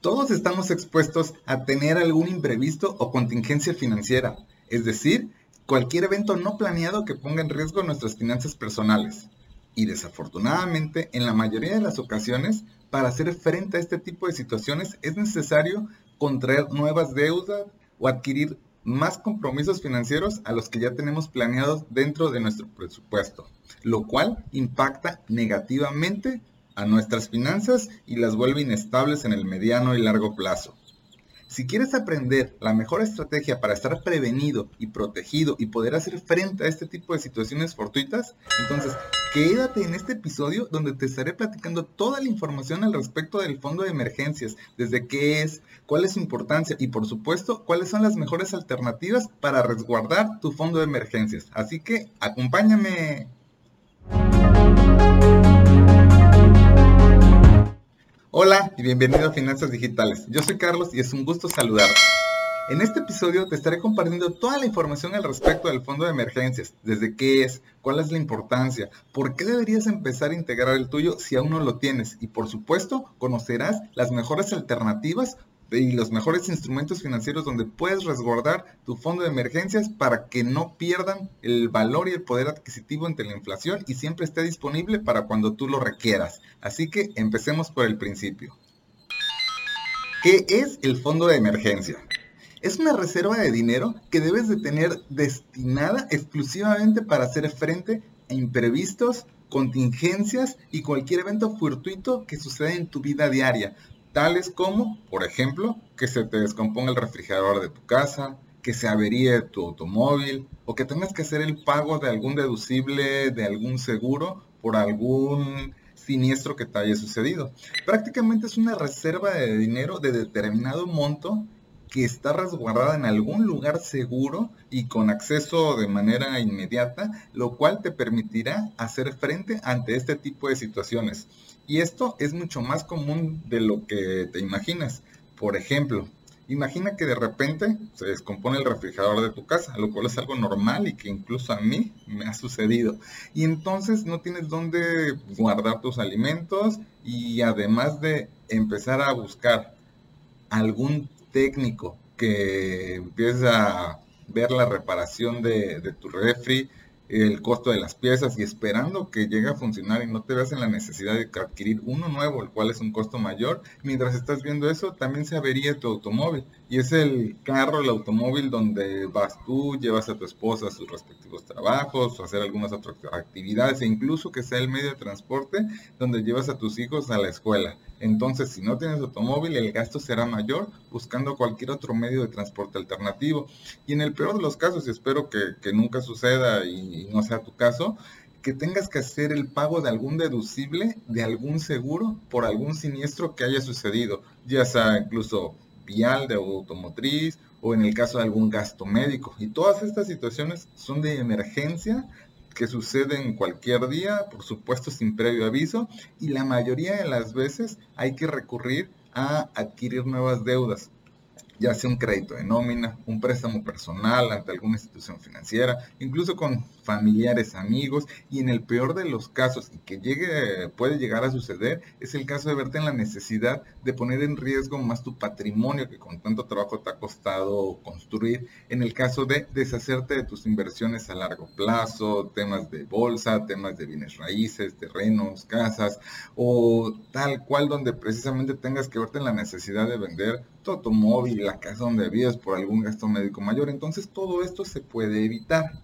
Todos estamos expuestos a tener algún imprevisto o contingencia financiera, es decir, cualquier evento no planeado que ponga en riesgo nuestras finanzas personales. Y desafortunadamente, en la mayoría de las ocasiones, para hacer frente a este tipo de situaciones es necesario contraer nuevas deudas o adquirir más compromisos financieros a los que ya tenemos planeados dentro de nuestro presupuesto, lo cual impacta negativamente a nuestras finanzas y las vuelve inestables en el mediano y largo plazo. Si quieres aprender la mejor estrategia para estar prevenido y protegido y poder hacer frente a este tipo de situaciones fortuitas, entonces quédate en este episodio donde te estaré platicando toda la información al respecto del fondo de emergencias, desde qué es, cuál es su importancia y por supuesto cuáles son las mejores alternativas para resguardar tu fondo de emergencias. Así que acompáñame. Hola y bienvenido a Finanzas Digitales. Yo soy Carlos y es un gusto saludarte. En este episodio te estaré compartiendo toda la información al respecto del fondo de emergencias, desde qué es, cuál es la importancia, por qué deberías empezar a integrar el tuyo si aún no lo tienes y por supuesto conocerás las mejores alternativas y los mejores instrumentos financieros donde puedes resguardar tu fondo de emergencias para que no pierdan el valor y el poder adquisitivo ante la inflación y siempre esté disponible para cuando tú lo requieras. Así que empecemos por el principio. ¿Qué es el fondo de emergencia? Es una reserva de dinero que debes de tener destinada exclusivamente para hacer frente a imprevistos, contingencias y cualquier evento fortuito que suceda en tu vida diaria, tales como, por ejemplo, que se te descomponga el refrigerador de tu casa, que se averíe tu automóvil o que tengas que hacer el pago de algún deducible, de algún seguro por algún siniestro que te haya sucedido. Prácticamente es una reserva de dinero de determinado monto que está resguardada en algún lugar seguro y con acceso de manera inmediata, lo cual te permitirá hacer frente ante este tipo de situaciones. Y esto es mucho más común de lo que te imaginas. Por ejemplo, imagina que de repente se descompone el refrigerador de tu casa, lo cual es algo normal y que incluso a mí me ha sucedido. Y entonces no tienes dónde guardar tus alimentos y además de empezar a buscar algún técnico que empiece a ver la reparación de, de tu refri, el costo de las piezas y esperando que llegue a funcionar y no te veas en la necesidad de adquirir uno nuevo, el cual es un costo mayor. Mientras estás viendo eso, también se avería tu automóvil. Y es el carro, el automóvil donde vas tú, llevas a tu esposa a sus respectivos trabajos, o hacer algunas otras actividades, e incluso que sea el medio de transporte donde llevas a tus hijos a la escuela. Entonces, si no tienes automóvil, el gasto será mayor buscando cualquier otro medio de transporte alternativo. Y en el peor de los casos, y espero que, nunca suceda y, no sea tu caso, que tengas que hacer el pago de algún deducible, de algún seguro, por algún siniestro que haya sucedido, ya sea incluso de automotriz o en el caso de algún gasto médico. Y todas estas situaciones son de emergencia que suceden cualquier día, por supuesto sin previo aviso, y la mayoría de las veces hay que recurrir a adquirir nuevas deudas ya sea un crédito de nómina, un préstamo personal ante alguna institución financiera, incluso con familiares, amigos, y en el peor de los casos, y que llegue, puede llegar a suceder, es el caso de verte en la necesidad de poner en riesgo más tu patrimonio que con tanto trabajo te ha costado construir, en el caso de deshacerte de tus inversiones a largo plazo, temas de bolsa, temas de bienes raíces, terrenos, casas, o tal cual donde precisamente tengas que verte en la necesidad de vender tu automóvil, la casa donde vives por algún gasto médico mayor. Entonces todo esto se puede evitar.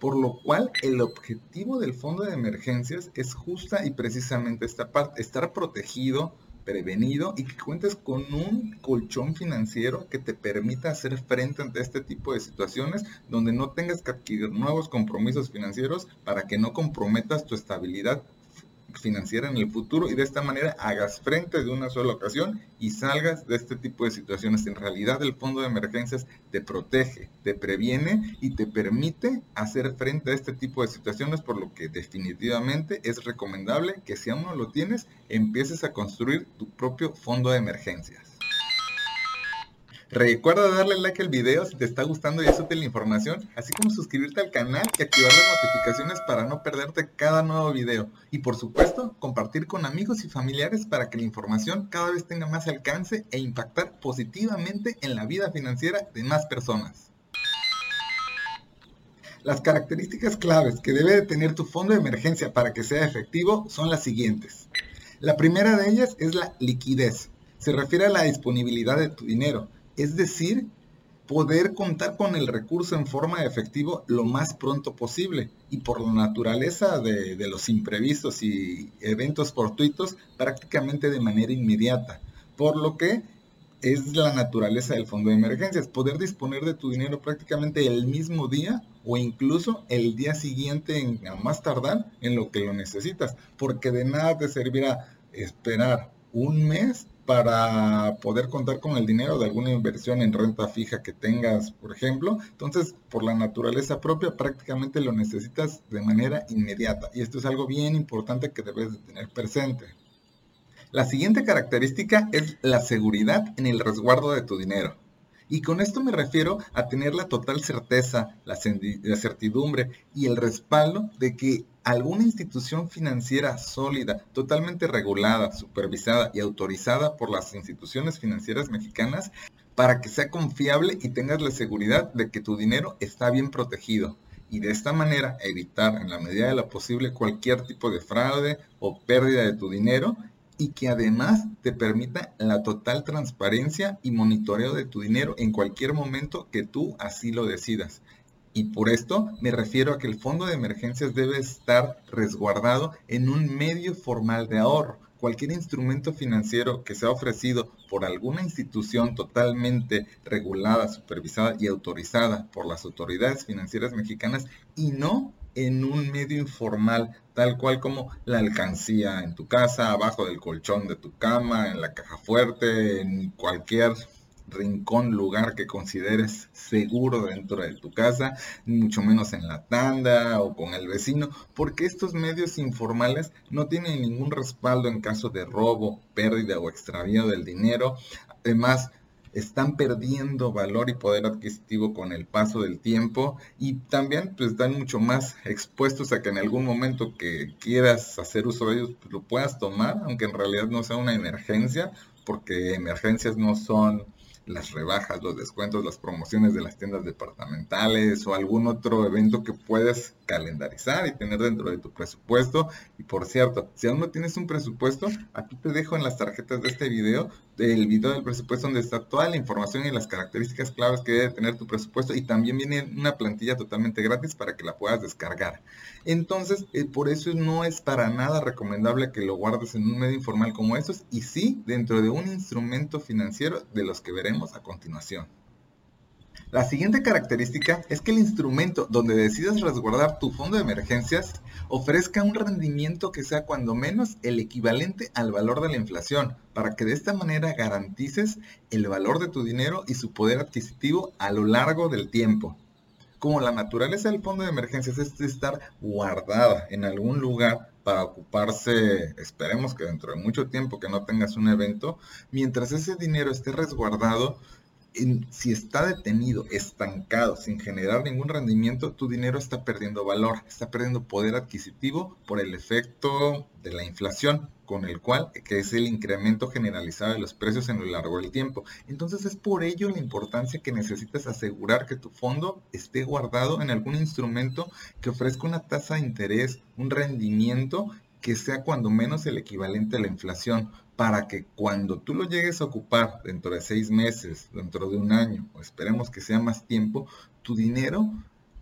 Por lo cual el objetivo del fondo de emergencias es justa y precisamente esta parte, estar protegido, prevenido y que cuentes con un colchón financiero que te permita hacer frente ante este tipo de situaciones donde no tengas que adquirir nuevos compromisos financieros para que no comprometas tu estabilidad financiera en el futuro y de esta manera hagas frente de una sola ocasión y salgas de este tipo de situaciones. En realidad el fondo de emergencias te protege, te previene y te permite hacer frente a este tipo de situaciones, por lo que definitivamente es recomendable que si aún no lo tienes, empieces a construir tu propio fondo de emergencias. Recuerda darle like al video si te está gustando y es útil la información, así como suscribirte al canal y activar las notificaciones para no perderte cada nuevo video. Y por supuesto, compartir con amigos y familiares para que la información cada vez tenga más alcance e impactar positivamente en la vida financiera de más personas. Las características claves que debe de tener tu fondo de emergencia para que sea efectivo son las siguientes. La primera de ellas es la liquidez. Se refiere a la disponibilidad de tu dinero es decir, poder contar con el recurso en forma de efectivo lo más pronto posible y por la naturaleza de, los imprevistos y eventos fortuitos prácticamente de manera inmediata, por lo que es la naturaleza del fondo de emergencias, poder disponer de tu dinero prácticamente el mismo día o incluso el día siguiente en, a más tardar en lo que lo necesitas, porque de nada te servirá esperar un mes para poder contar con el dinero de alguna inversión en renta fija que tengas, por ejemplo. Entonces, por la naturaleza propia, prácticamente lo necesitas de manera inmediata. Y esto es algo bien importante que debes de tener presente. La siguiente característica es la seguridad en el resguardo de tu dinero. Y con esto me refiero a tener la total certeza, la, certidumbre y el respaldo de que alguna institución financiera sólida, totalmente regulada, supervisada y autorizada por las instituciones financieras mexicanas para que sea confiable y tengas la seguridad de que tu dinero está bien protegido y de esta manera evitar en la medida de lo posible cualquier tipo de fraude o pérdida de tu dinero y que además te permita la total transparencia y monitoreo de tu dinero en cualquier momento que tú así lo decidas. Y por esto me refiero a que el fondo de emergencias debe estar resguardado en un medio formal de ahorro. Cualquier instrumento financiero que sea ofrecido por alguna institución totalmente regulada, supervisada y autorizada por las autoridades financieras mexicanas y no en un medio informal, tal cual como la alcancía en tu casa, abajo del colchón de tu cama, en la caja fuerte, en cualquier rincón, lugar que consideres seguro dentro de tu casa, mucho menos en la tanda o con el vecino, porque estos medios informales no tienen ningún respaldo en caso de robo, pérdida o extravío del dinero. Además, están perdiendo valor y poder adquisitivo con el paso del tiempo y también pues están mucho más expuestos a que en algún momento que quieras hacer uso de ellos pues, lo puedas tomar, aunque en realidad no sea una emergencia, porque emergencias no son las rebajas, los descuentos, las promociones de las tiendas departamentales o algún otro evento que puedas calendarizar y tener dentro de tu presupuesto. Y por cierto, si aún no tienes un presupuesto, aquí te dejo en las tarjetas de este video el video del presupuesto donde está toda la información y las características claves que debe tener tu presupuesto y también viene una plantilla totalmente gratis para que la puedas descargar. Entonces, eh, por eso no es para nada recomendable que lo guardes en un medio informal como estos y sí dentro de un instrumento financiero de los que veremos a continuación. La siguiente característica es que el instrumento donde decidas resguardar tu fondo de emergencias ofrezca un rendimiento que sea cuando menos el equivalente al valor de la inflación, para que de esta manera garantices el valor de tu dinero y su poder adquisitivo a lo largo del tiempo. Como la naturaleza del fondo de emergencias es estar guardada en algún lugar para ocuparse, esperemos que dentro de mucho tiempo que no tengas un evento, mientras ese dinero esté resguardado, si está detenido, estancado, sin generar ningún rendimiento, tu dinero está perdiendo valor, está perdiendo poder adquisitivo por el efecto de la inflación, con el cual, que es el incremento generalizado de los precios en lo largo del tiempo. Entonces es por ello la importancia que necesitas asegurar que tu fondo esté guardado en algún instrumento que ofrezca una tasa de interés, un rendimiento que sea cuando menos el equivalente a la inflación, para que cuando tú lo llegues a ocupar dentro de seis meses, dentro de un año, o esperemos que sea más tiempo, tu dinero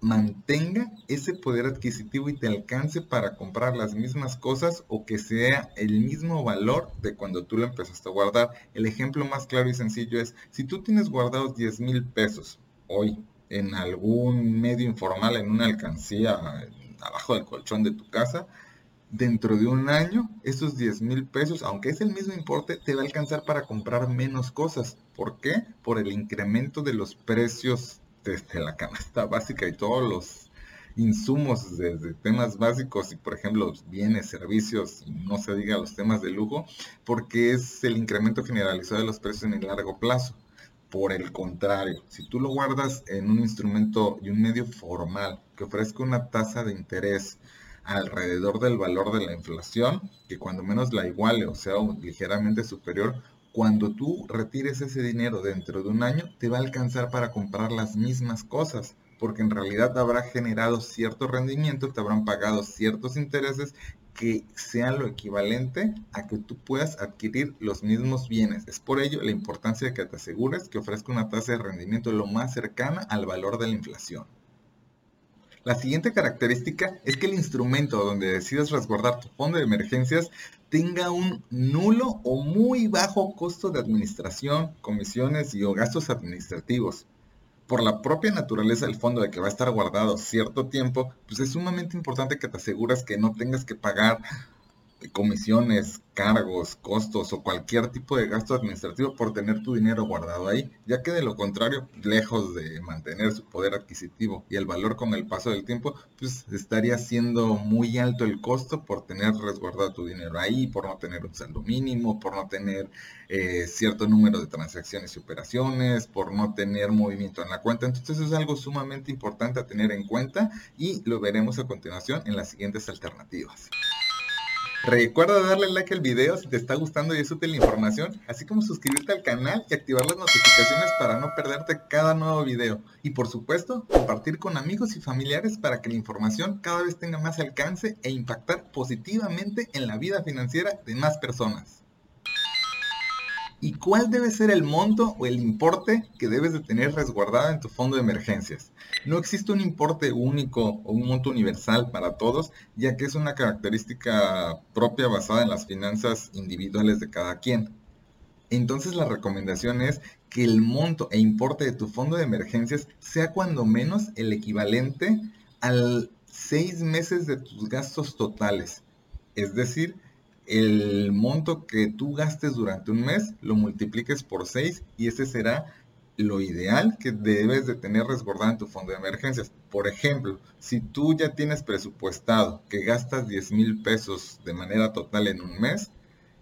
mantenga ese poder adquisitivo y te alcance para comprar las mismas cosas o que sea el mismo valor de cuando tú lo empezaste a guardar. El ejemplo más claro y sencillo es, si tú tienes guardados 10 mil pesos hoy en algún medio informal, en una alcancía, abajo del colchón de tu casa, dentro de un año, esos 10 mil pesos, aunque es el mismo importe, te va a alcanzar para comprar menos cosas. ¿Por qué? Por el incremento de los precios desde la canasta básica y todos los insumos desde temas básicos y por ejemplo bienes, servicios, no se diga los temas de lujo, porque es el incremento generalizado de los precios en el largo plazo. Por el contrario, si tú lo guardas en un instrumento y un medio formal que ofrezca una tasa de interés alrededor del valor de la inflación, que cuando menos la iguale o sea ligeramente superior, cuando tú retires ese dinero dentro de un año, te va a alcanzar para comprar las mismas cosas, porque en realidad habrá generado cierto rendimiento, te habrán pagado ciertos intereses que sean lo equivalente a que tú puedas adquirir los mismos bienes. Es por ello la importancia de que te asegures que ofrezca una tasa de rendimiento lo más cercana al valor de la inflación. La siguiente característica es que el instrumento donde decides resguardar tu fondo de emergencias tenga un nulo o muy bajo costo de administración, comisiones y o gastos administrativos. Por la propia naturaleza del fondo de que va a estar guardado cierto tiempo, pues es sumamente importante que te aseguras que no tengas que pagar comisiones, cargos, costos o cualquier tipo de gasto administrativo por tener tu dinero guardado ahí, ya que de lo contrario, lejos de mantener su poder adquisitivo y el valor con el paso del tiempo, pues estaría siendo muy alto el costo por tener resguardado tu dinero ahí, por no tener un saldo mínimo, por no tener eh, cierto número de transacciones y operaciones, por no tener movimiento en la cuenta. Entonces es algo sumamente importante a tener en cuenta y lo veremos a continuación en las siguientes alternativas. Recuerda darle like al video si te está gustando y es útil la información, así como suscribirte al canal y activar las notificaciones para no perderte cada nuevo video. Y por supuesto, compartir con amigos y familiares para que la información cada vez tenga más alcance e impactar positivamente en la vida financiera de más personas y cuál debe ser el monto o el importe que debes de tener resguardado en tu fondo de emergencias. No existe un importe único o un monto universal para todos, ya que es una característica propia basada en las finanzas individuales de cada quien. Entonces la recomendación es que el monto e importe de tu fondo de emergencias sea cuando menos el equivalente al seis meses de tus gastos totales. Es decir, el monto que tú gastes durante un mes lo multipliques por 6 y ese será lo ideal que debes de tener resguardado en tu fondo de emergencias. Por ejemplo, si tú ya tienes presupuestado que gastas 10 mil pesos de manera total en un mes,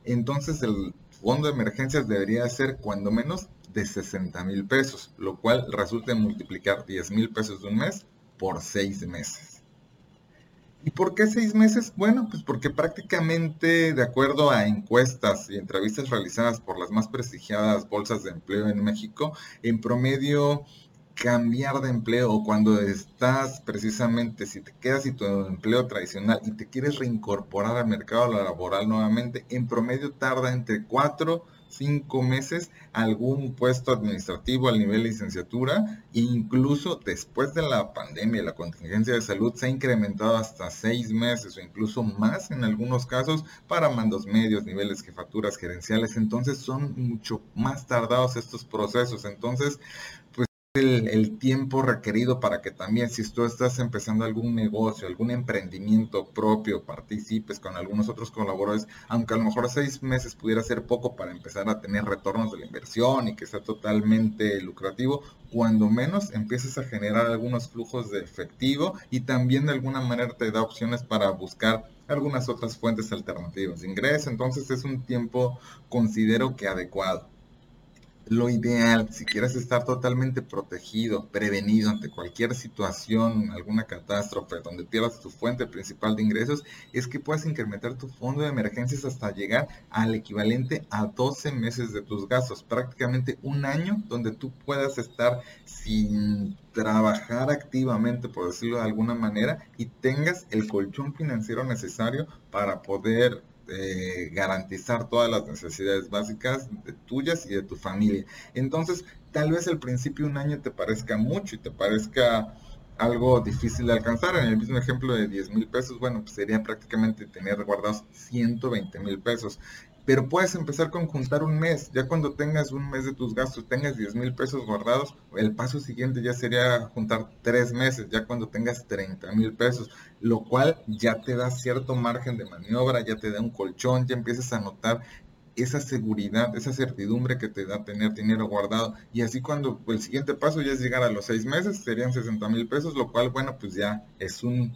entonces el fondo de emergencias debería ser cuando menos de 60 mil pesos, lo cual resulta en multiplicar 10 mil pesos de un mes por 6 meses. ¿Y por qué seis meses? Bueno, pues porque prácticamente de acuerdo a encuestas y entrevistas realizadas por las más prestigiadas bolsas de empleo en México, en promedio cambiar de empleo o cuando estás precisamente, si te quedas en tu empleo tradicional y te quieres reincorporar al mercado laboral nuevamente, en promedio tarda entre cuatro cinco meses algún puesto administrativo al nivel licenciatura e incluso después de la pandemia la contingencia de salud se ha incrementado hasta seis meses o incluso más en algunos casos para mandos medios, niveles jefaturas gerenciales. Entonces son mucho más tardados estos procesos. Entonces, el, tiempo requerido para que también si tú estás empezando algún negocio, algún emprendimiento propio, participes con algunos otros colaboradores, aunque a lo mejor seis meses pudiera ser poco para empezar a tener retornos de la inversión y que sea totalmente lucrativo, cuando menos empieces a generar algunos flujos de efectivo y también de alguna manera te da opciones para buscar algunas otras fuentes alternativas de ingreso. Entonces es un tiempo considero que adecuado lo ideal, si quieres estar totalmente protegido, prevenido ante cualquier situación, alguna catástrofe, donde pierdas tu fuente principal de ingresos, es que puedas incrementar tu fondo de emergencias hasta llegar al equivalente a 12 meses de tus gastos, prácticamente un año donde tú puedas estar sin trabajar activamente, por decirlo de alguna manera, y tengas el colchón financiero necesario para poder eh, garantizar todas las necesidades básicas de tuyas y de tu familia. Entonces, tal vez al principio un año te parezca mucho y te parezca algo difícil de alcanzar. En el mismo ejemplo de 10 mil pesos, bueno, pues sería prácticamente tener guardados 120 mil pesos pero puedes empezar con juntar un mes. Ya cuando tengas un mes de tus gastos, tengas 10 mil pesos guardados, el paso siguiente ya sería juntar tres meses, ya cuando tengas 30 mil pesos, lo cual ya te da cierto margen de maniobra, ya te da un colchón, ya empiezas a notar esa seguridad, esa certidumbre que te da tener dinero guardado. Y así cuando el siguiente paso ya es llegar a los seis meses, serían 60 mil pesos, lo cual, bueno, pues ya es un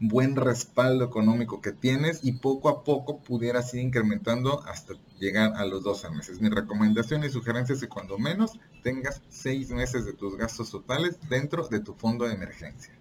buen respaldo económico que tienes y poco a poco pudieras ir incrementando hasta llegar a los 12 meses. Mi recomendación y sugerencia es que cuando menos tengas 6 meses de tus gastos totales dentro de tu fondo de emergencia.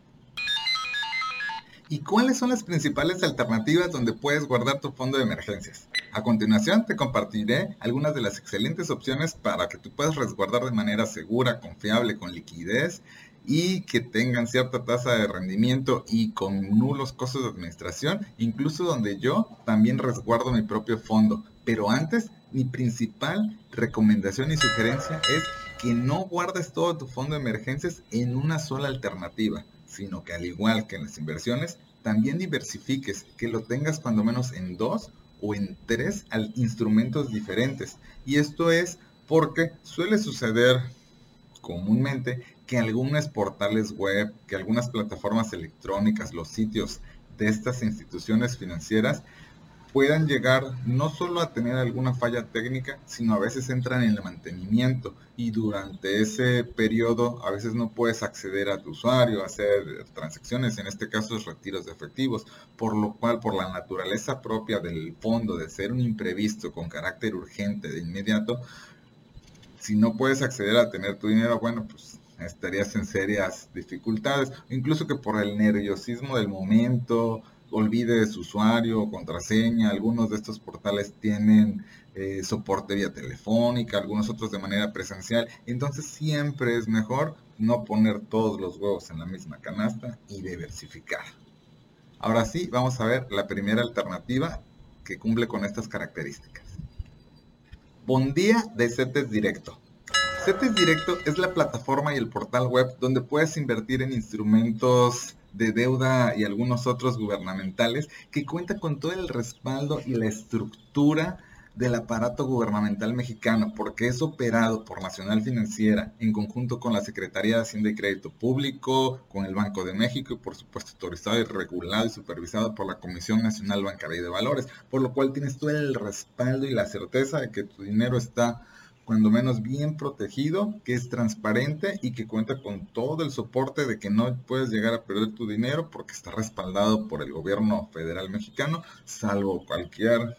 ¿Y cuáles son las principales alternativas donde puedes guardar tu fondo de emergencias? A continuación te compartiré algunas de las excelentes opciones para que tú puedas resguardar de manera segura, confiable, con liquidez y que tengan cierta tasa de rendimiento y con nulos costos de administración, incluso donde yo también resguardo mi propio fondo. Pero antes, mi principal recomendación y sugerencia es que no guardes todo tu fondo de emergencias en una sola alternativa, sino que al igual que en las inversiones, también diversifiques, que lo tengas cuando menos en dos o en tres instrumentos diferentes. Y esto es porque suele suceder comúnmente que algunos portales web, que algunas plataformas electrónicas, los sitios de estas instituciones financieras puedan llegar no solo a tener alguna falla técnica, sino a veces entran en el mantenimiento y durante ese periodo a veces no puedes acceder a tu usuario, hacer transacciones, en este caso retiros de efectivos, por lo cual por la naturaleza propia del fondo de ser un imprevisto con carácter urgente de inmediato, si no puedes acceder a tener tu dinero, bueno, pues estarías en serias dificultades, incluso que por el nerviosismo del momento, olvide su usuario o contraseña, algunos de estos portales tienen eh, soporte vía telefónica, algunos otros de manera presencial, entonces siempre es mejor no poner todos los huevos en la misma canasta y diversificar. Ahora sí, vamos a ver la primera alternativa que cumple con estas características. Bondía de CETES Directo. CETES Directo es la plataforma y el portal web donde puedes invertir en instrumentos de deuda y algunos otros gubernamentales que cuenta con todo el respaldo y la estructura del aparato gubernamental mexicano, porque es operado por Nacional Financiera en conjunto con la Secretaría de Hacienda y Crédito Público, con el Banco de México y por supuesto autorizado y regulado y supervisado por la Comisión Nacional Bancaria y de Valores, por lo cual tienes todo el respaldo y la certeza de que tu dinero está cuando menos bien protegido, que es transparente y que cuenta con todo el soporte de que no puedes llegar a perder tu dinero porque está respaldado por el gobierno federal mexicano, salvo cualquier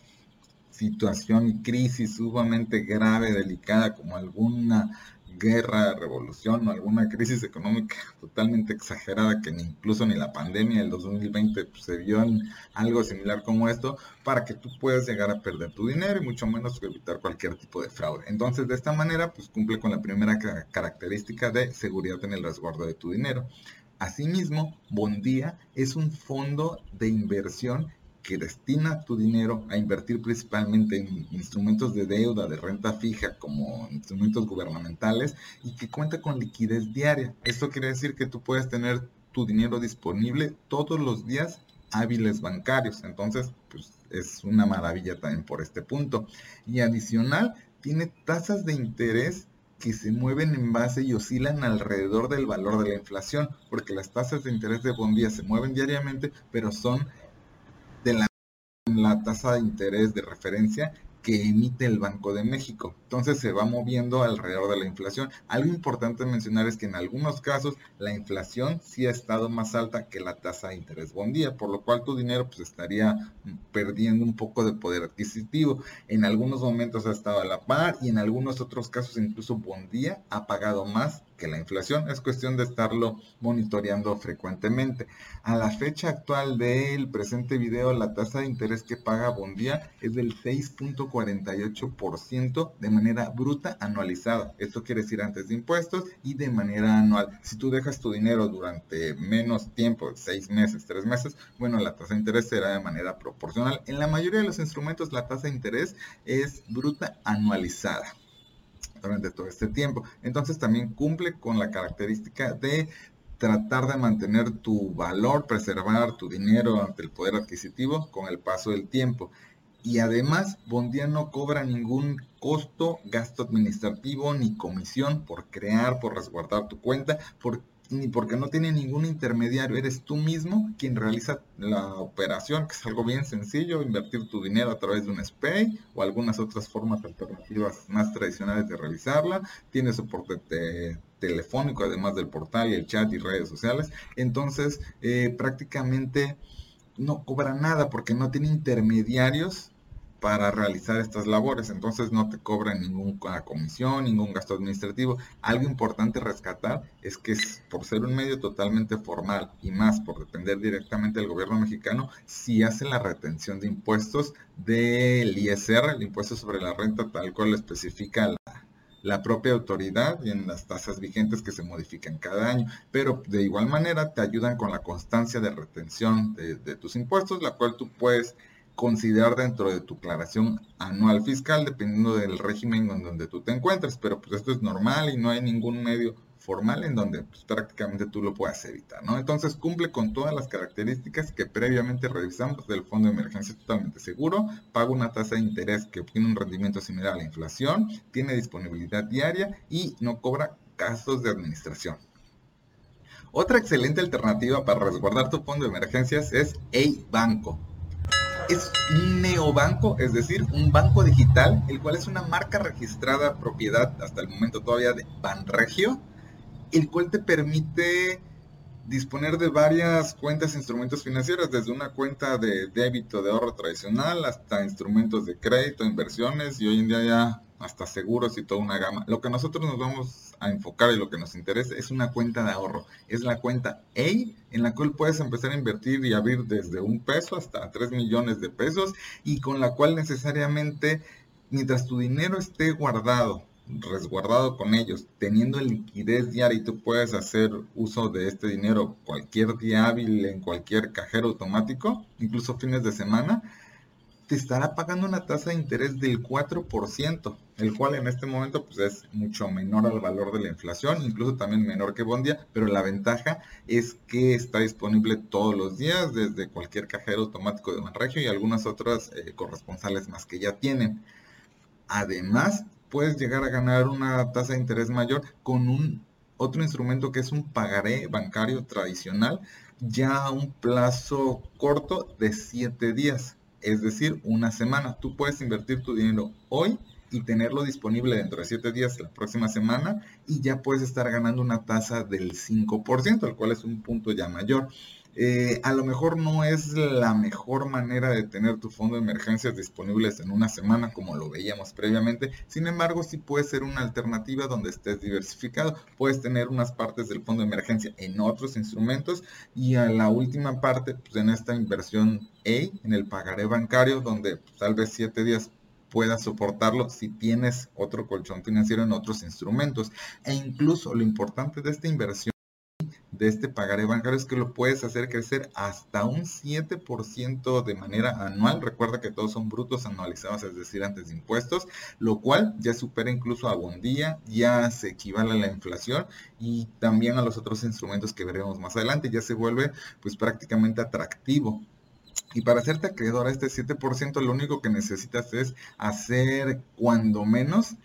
situación y crisis sumamente grave, delicada, como alguna guerra, revolución o alguna crisis económica totalmente exagerada que ni incluso ni la pandemia del 2020 pues, se vio en algo similar como esto para que tú puedas llegar a perder tu dinero y mucho menos evitar cualquier tipo de fraude. Entonces de esta manera pues cumple con la primera característica de seguridad en el resguardo de tu dinero. Asimismo, Bondía es un fondo de inversión que destina tu dinero a invertir principalmente en instrumentos de deuda, de renta fija, como instrumentos gubernamentales, y que cuenta con liquidez diaria. Esto quiere decir que tú puedes tener tu dinero disponible todos los días hábiles bancarios. Entonces, pues es una maravilla también por este punto. Y adicional, tiene tasas de interés que se mueven en base y oscilan alrededor del valor de la inflación, porque las tasas de interés de Bondía se mueven diariamente, pero son la tasa de interés de referencia que emite el Banco de México. Entonces se va moviendo alrededor de la inflación. Algo importante mencionar es que en algunos casos la inflación sí ha estado más alta que la tasa de interés bondía, por lo cual tu dinero pues estaría perdiendo un poco de poder adquisitivo. En algunos momentos ha estado a la par y en algunos otros casos incluso bondía ha pagado más que la inflación. Es cuestión de estarlo monitoreando frecuentemente. A la fecha actual del presente video, la tasa de interés que paga Bondía es del 6.48% de manera bruta anualizada. Esto quiere decir antes de impuestos y de manera anual. Si tú dejas tu dinero durante menos tiempo, 6 meses, 3 meses, bueno, la tasa de interés será de manera proporcional. En la mayoría de los instrumentos la tasa de interés es bruta anualizada durante todo este tiempo. Entonces también cumple con la característica de tratar de mantener tu valor, preservar tu dinero ante el poder adquisitivo con el paso del tiempo. Y además, Bondía no cobra ningún costo, gasto administrativo ni comisión por crear, por resguardar tu cuenta, por ni porque no tiene ningún intermediario, eres tú mismo quien realiza la operación, que es algo bien sencillo, invertir tu dinero a través de un SPAY o algunas otras formas alternativas más tradicionales de realizarla, tiene soporte telefónico además del portal y el chat y redes sociales, entonces eh, prácticamente no cobra nada porque no tiene intermediarios para realizar estas labores. Entonces no te cobran ninguna comisión, ningún gasto administrativo. Algo importante rescatar es que por ser un medio totalmente formal y más por depender directamente del gobierno mexicano, si hace la retención de impuestos del ISR, el impuesto sobre la renta tal cual lo especifica la, la propia autoridad y en las tasas vigentes que se modifican cada año, pero de igual manera te ayudan con la constancia de retención de, de tus impuestos, la cual tú puedes considerar dentro de tu declaración anual fiscal, dependiendo del régimen en donde tú te encuentres. Pero pues esto es normal y no hay ningún medio formal en donde pues, prácticamente tú lo puedas evitar, ¿no? Entonces cumple con todas las características que previamente revisamos del fondo de emergencia totalmente seguro, paga una tasa de interés que obtiene un rendimiento similar a la inflación, tiene disponibilidad diaria y no cobra gastos de administración. Otra excelente alternativa para resguardar tu fondo de emergencias es A-Banco es un neobanco, es decir, un banco digital, el cual es una marca registrada, propiedad hasta el momento todavía de Banregio, el cual te permite disponer de varias cuentas e instrumentos financieros, desde una cuenta de débito de ahorro tradicional hasta instrumentos de crédito, inversiones y hoy en día ya hasta seguros y toda una gama. Lo que nosotros nos vamos a enfocar y lo que nos interesa es una cuenta de ahorro. Es la cuenta A en la cual puedes empezar a invertir y abrir desde un peso hasta 3 millones de pesos y con la cual necesariamente mientras tu dinero esté guardado resguardado con ellos, teniendo liquidez diaria y tú puedes hacer uso de este dinero cualquier día hábil en cualquier cajero automático, incluso fines de semana, te estará pagando una tasa de interés del 4%, el cual en este momento pues, es mucho menor al valor de la inflación, incluso también menor que Bondia, pero la ventaja es que está disponible todos los días desde cualquier cajero automático de Manregio y algunas otras eh, corresponsales más que ya tienen. Además, puedes llegar a ganar una tasa de interés mayor con un otro instrumento que es un pagaré bancario tradicional ya a un plazo corto de 7 días es decir, una semana. Tú puedes invertir tu dinero hoy y tenerlo disponible dentro de 7 días la próxima semana y ya puedes estar ganando una tasa del 5%, el cual es un punto ya mayor. Eh, a lo mejor no es la mejor manera de tener tu fondo de emergencias disponibles en una semana como lo veíamos previamente. Sin embargo, sí puede ser una alternativa donde estés diversificado. Puedes tener unas partes del fondo de emergencia en otros instrumentos y a la última parte, pues en esta inversión A, en el pagaré bancario, donde pues, tal vez 7 días puedas soportarlo si tienes otro colchón financiero en otros instrumentos. E incluso lo importante de esta inversión de este pagaré bancario es que lo puedes hacer crecer hasta un 7% de manera anual. Recuerda que todos son brutos anualizados, es decir, antes de impuestos, lo cual ya supera incluso a Bondía, ya se equivale a la inflación y también a los otros instrumentos que veremos más adelante. Ya se vuelve pues prácticamente atractivo. Y para hacerte acreedor a este 7%, lo único que necesitas es hacer cuando menos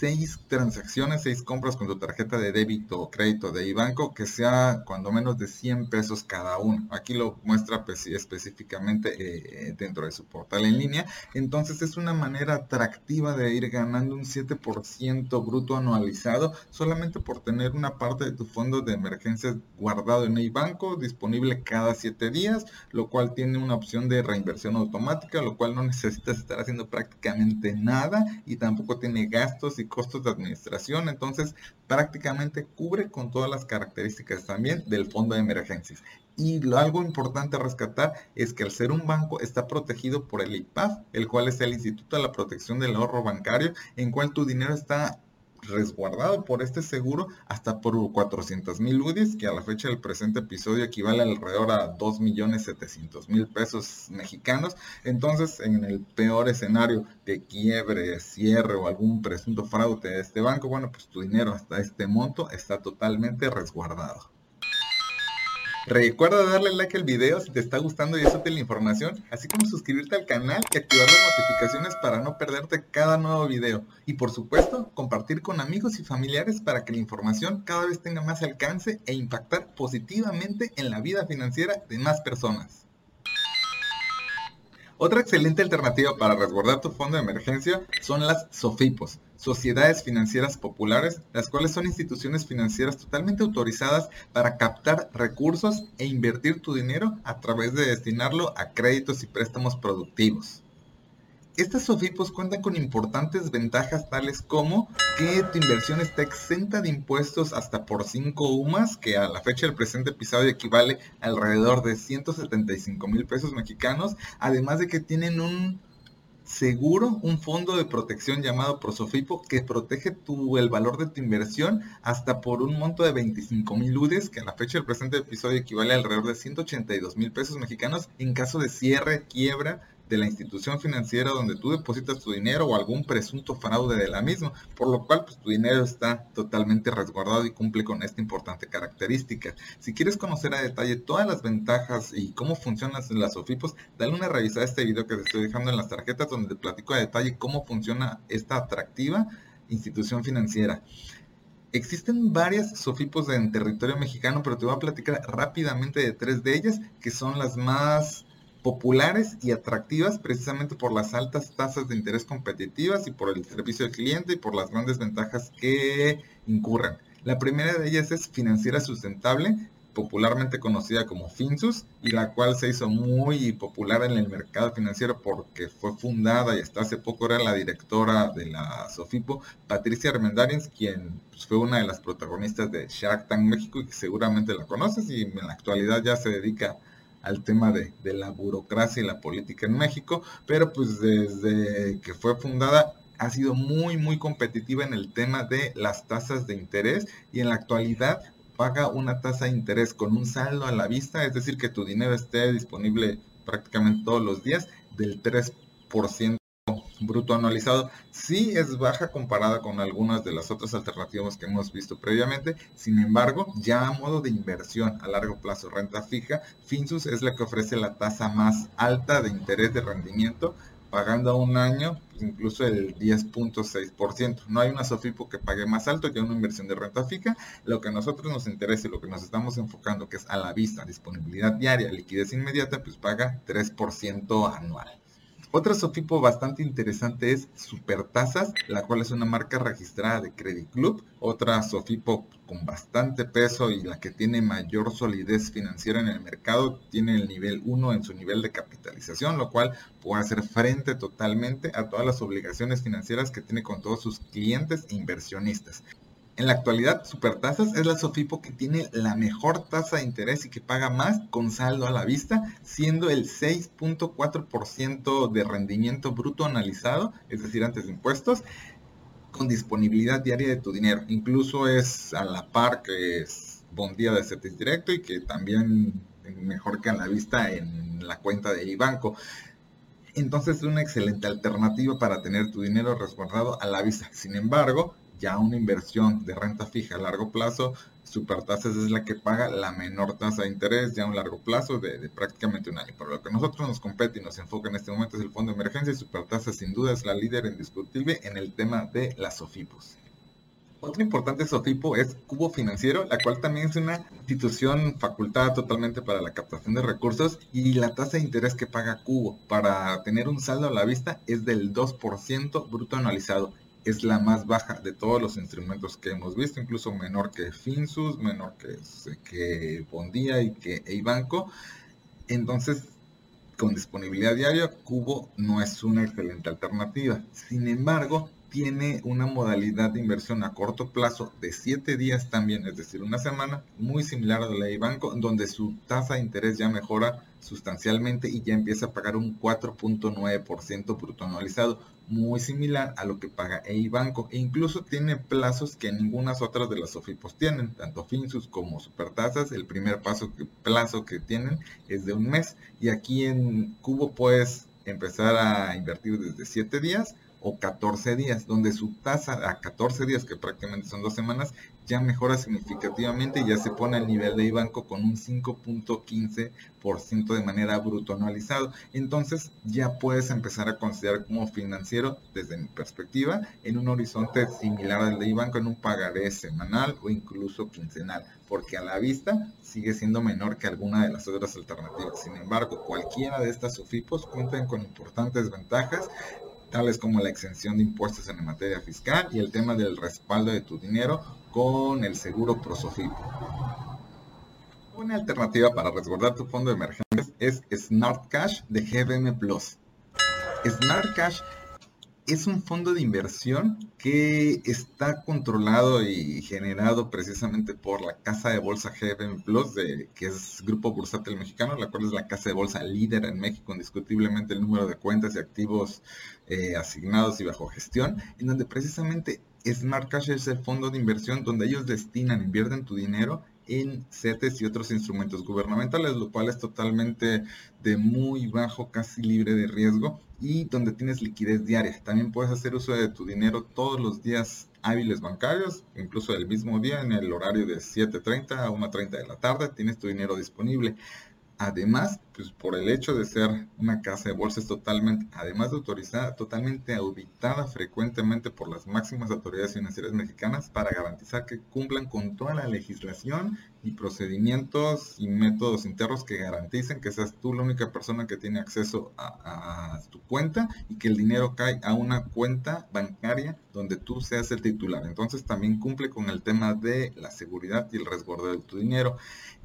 seis transacciones, seis compras con tu tarjeta de débito o crédito de iBanco que sea cuando menos de 100 pesos cada uno. Aquí lo muestra pues, específicamente eh, dentro de su portal en línea. Entonces es una manera atractiva de ir ganando un 7% bruto anualizado solamente por tener una parte de tu fondo de emergencias guardado en iBanco disponible cada 7 días, lo cual tiene una opción de reinversión automática, lo cual no necesitas estar haciendo prácticamente nada y tampoco tiene gastos y costos de administración, entonces prácticamente cubre con todas las características también del fondo de emergencias. Y lo, algo importante a rescatar es que al ser un banco está protegido por el IPAF, el cual es el Instituto de la Protección del Ahorro Bancario, en cual tu dinero está resguardado por este seguro hasta por 400 mil UDIs, que a la fecha del presente episodio equivale alrededor a 2 millones 700 mil pesos mexicanos. Entonces, en el peor escenario de quiebre, cierre o algún presunto fraude de este banco, bueno, pues tu dinero hasta este monto está totalmente resguardado. Recuerda darle like al video si te está gustando y eso te la información, así como suscribirte al canal y activar las notificaciones para no perderte cada nuevo video. Y por supuesto, compartir con amigos y familiares para que la información cada vez tenga más alcance e impactar positivamente en la vida financiera de más personas. Otra excelente alternativa para resguardar tu fondo de emergencia son las SOFIPOS, Sociedades Financieras Populares, las cuales son instituciones financieras totalmente autorizadas para captar recursos e invertir tu dinero a través de destinarlo a créditos y préstamos productivos. Estas SOFIPOS cuentan con importantes ventajas tales como que tu inversión está exenta de impuestos hasta por 5 UMAS, que a la fecha del presente episodio equivale alrededor de 175 mil pesos mexicanos, además de que tienen un seguro, un fondo de protección llamado Prosofipo que protege tu, el valor de tu inversión hasta por un monto de 25 mil UDES, que a la fecha del presente episodio equivale alrededor de 182 mil pesos mexicanos en caso de cierre, quiebra de la institución financiera donde tú depositas tu dinero o algún presunto fraude de la misma, por lo cual pues, tu dinero está totalmente resguardado y cumple con esta importante característica. Si quieres conocer a detalle todas las ventajas y cómo funcionan las SOFIPOS, dale una revisada a este video que te estoy dejando en las tarjetas donde te platico a detalle cómo funciona esta atractiva institución financiera. Existen varias SOFIPOS en territorio mexicano, pero te voy a platicar rápidamente de tres de ellas que son las más populares y atractivas precisamente por las altas tasas de interés competitivas y por el servicio al cliente y por las grandes ventajas que incurren. La primera de ellas es Financiera Sustentable, popularmente conocida como Finsus, y la cual se hizo muy popular en el mercado financiero porque fue fundada y hasta hace poco era la directora de la Sofipo, Patricia Armendariz, quien pues, fue una de las protagonistas de Shark Tank México y que seguramente la conoces y en la actualidad ya se dedica al tema de, la burocracia y la política en México, pero pues desde que fue fundada ha sido muy muy competitiva en el tema de las tasas de interés y en la actualidad paga una tasa de interés con un saldo a la vista, es decir, que tu dinero esté disponible prácticamente todos los días del 3% bruto anualizado sí es baja comparada con algunas de las otras alternativas que hemos visto previamente. Sin embargo, ya a modo de inversión a largo plazo renta fija, Finsus es la que ofrece la tasa más alta de interés de rendimiento pagando a un año incluso el 10.6%. No hay una SOFIPO que pague más alto que una inversión de renta fija. Lo que a nosotros nos interesa y lo que nos estamos enfocando, que es a la vista, disponibilidad diaria, liquidez inmediata, pues paga 3% anual. Otra SOFIPO bastante interesante es Supertasas, la cual es una marca registrada de Credit Club. Otra SOFIPO con bastante peso y la que tiene mayor solidez financiera en el mercado, tiene el nivel 1 en su nivel de capitalización, lo cual puede hacer frente totalmente a todas las obligaciones financieras que tiene con todos sus clientes e inversionistas. En la actualidad, Supertasas es la Sofipo que tiene la mejor tasa de interés y que paga más con saldo a la vista, siendo el 6.4% de rendimiento bruto analizado, es decir, antes de impuestos, con disponibilidad diaria de tu dinero. Incluso es a la par que es Bondía de CETES Directo y que también mejor que a la vista en la cuenta de iBanco. Entonces es una excelente alternativa para tener tu dinero resguardado a la vista. Sin embargo, ya una inversión de renta fija a largo plazo, Supertasas es la que paga la menor tasa de interés ya a un largo plazo de, prácticamente un año. Pero lo que nosotros nos compete y nos enfoca en este momento es el fondo de emergencia y Supertasas sin duda es la líder indiscutible en el tema de las SOFIPOS. Otro importante SOFIPO es Cubo Financiero, la cual también es una institución facultada totalmente para la captación de recursos y la tasa de interés que paga Cubo para tener un saldo a la vista es del 2% bruto anualizado es la más baja de todos los instrumentos que hemos visto, incluso menor que Finsus, menor que, que Bondía y que Eibanco. Entonces, con disponibilidad diaria, Cubo no es una excelente alternativa. Sin embargo, tiene una modalidad de inversión a corto plazo de 7 días también, es decir, una semana, muy similar a la de Banco, donde su tasa de interés ya mejora sustancialmente y ya empieza a pagar un 4.9% bruto anualizado, muy similar a lo que paga Eibanco e incluso tiene plazos que ninguna otras de las SOFIPOS tienen, tanto Finsus como Supertasas, el primer plazo que tienen es de un mes. Y aquí en Cubo puedes empezar a invertir desde 7 días o 14 días, donde su tasa a 14 días, que prácticamente son dos semanas, ya mejora significativamente y ya se pone al nivel de Ibanco con un 5.15% de manera bruto anualizado. Entonces ya puedes empezar a considerar como financiero, desde mi perspectiva, en un horizonte similar al de Ibanco, en un pagaré semanal o incluso quincenal, porque a la vista sigue siendo menor que alguna de las otras alternativas. Sin embargo, cualquiera de estas SOFIPOS cuentan con importantes ventajas tales como la exención de impuestos en materia fiscal y el tema del respaldo de tu dinero con el seguro Prosofipo. Una alternativa para resguardar tu fondo de emergencias es Smart Cash de GBM Plus. Smart Cash es un fondo de inversión que está controlado y generado precisamente por la casa de bolsa GBM Plus, que es Grupo Bursátil Mexicano, la cual es la casa de bolsa líder en México, indiscutiblemente el número de cuentas y activos eh, asignados y bajo gestión, en donde precisamente Smart Cash es el fondo de inversión donde ellos destinan, invierten tu dinero en CETES y otros instrumentos gubernamentales, lo cual es totalmente de muy bajo, casi libre de riesgo y donde tienes liquidez diaria. También puedes hacer uso de tu dinero todos los días hábiles bancarios, incluso el mismo día en el horario de 7.30 a 1.30 de la tarde, tienes tu dinero disponible. Además, pues por el hecho de ser una casa de bolsas totalmente, además de autorizada, totalmente auditada frecuentemente por las máximas autoridades financieras mexicanas para garantizar que cumplan con toda la legislación y procedimientos y métodos internos que garanticen que seas tú la única persona que tiene acceso a, tu cuenta y que el dinero cae a una cuenta bancaria donde tú seas el titular. Entonces también cumple con el tema de la seguridad y el resguardo de tu dinero.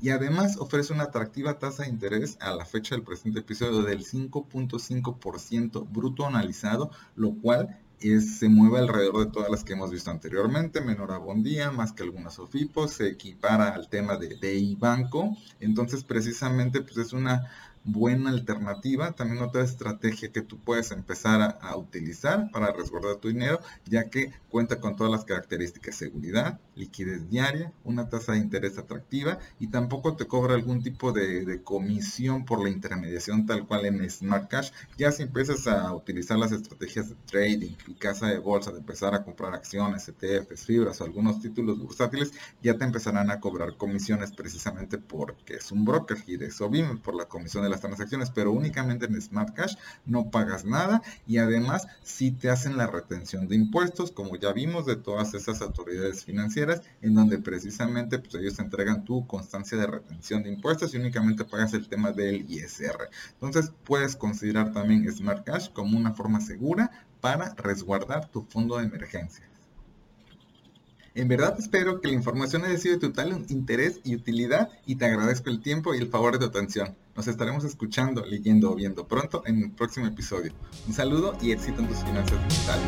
Y además ofrece una atractiva tasa de interés a la fecha del presente episodio del 5.5% bruto analizado, lo cual se mueve alrededor de todas las que hemos visto anteriormente, menor abondía, más que algunas OFIPOS, se equipara al tema de DI Banco, entonces precisamente pues es una buena alternativa, también otra estrategia que tú puedes empezar a, utilizar para resguardar tu dinero, ya que cuenta con todas las características, seguridad, liquidez diaria, una tasa de interés atractiva y tampoco te cobra algún tipo de, comisión por la intermediación tal cual en Smart Cash. Ya si empiezas a utilizar las estrategias de trading y casa de bolsa, de empezar a comprar acciones, ETFs, fibras o algunos títulos bursátiles, ya te empezarán a cobrar comisiones precisamente porque es un broker y de eso viven por la comisión de la transacciones, pero únicamente en Smart Cash no pagas nada y además si te hacen la retención de impuestos, como ya vimos de todas esas autoridades financieras, en donde precisamente pues, ellos te entregan tu constancia de retención de impuestos y únicamente pagas el tema del ISR. Entonces puedes considerar también Smart Cash como una forma segura para resguardar tu fondo de emergencia. En verdad espero que la información haya sido de total interés y utilidad y te agradezco el tiempo y el favor de tu atención. Nos estaremos escuchando, leyendo o viendo pronto en el próximo episodio. Un saludo y éxito en tus finanzas digitales.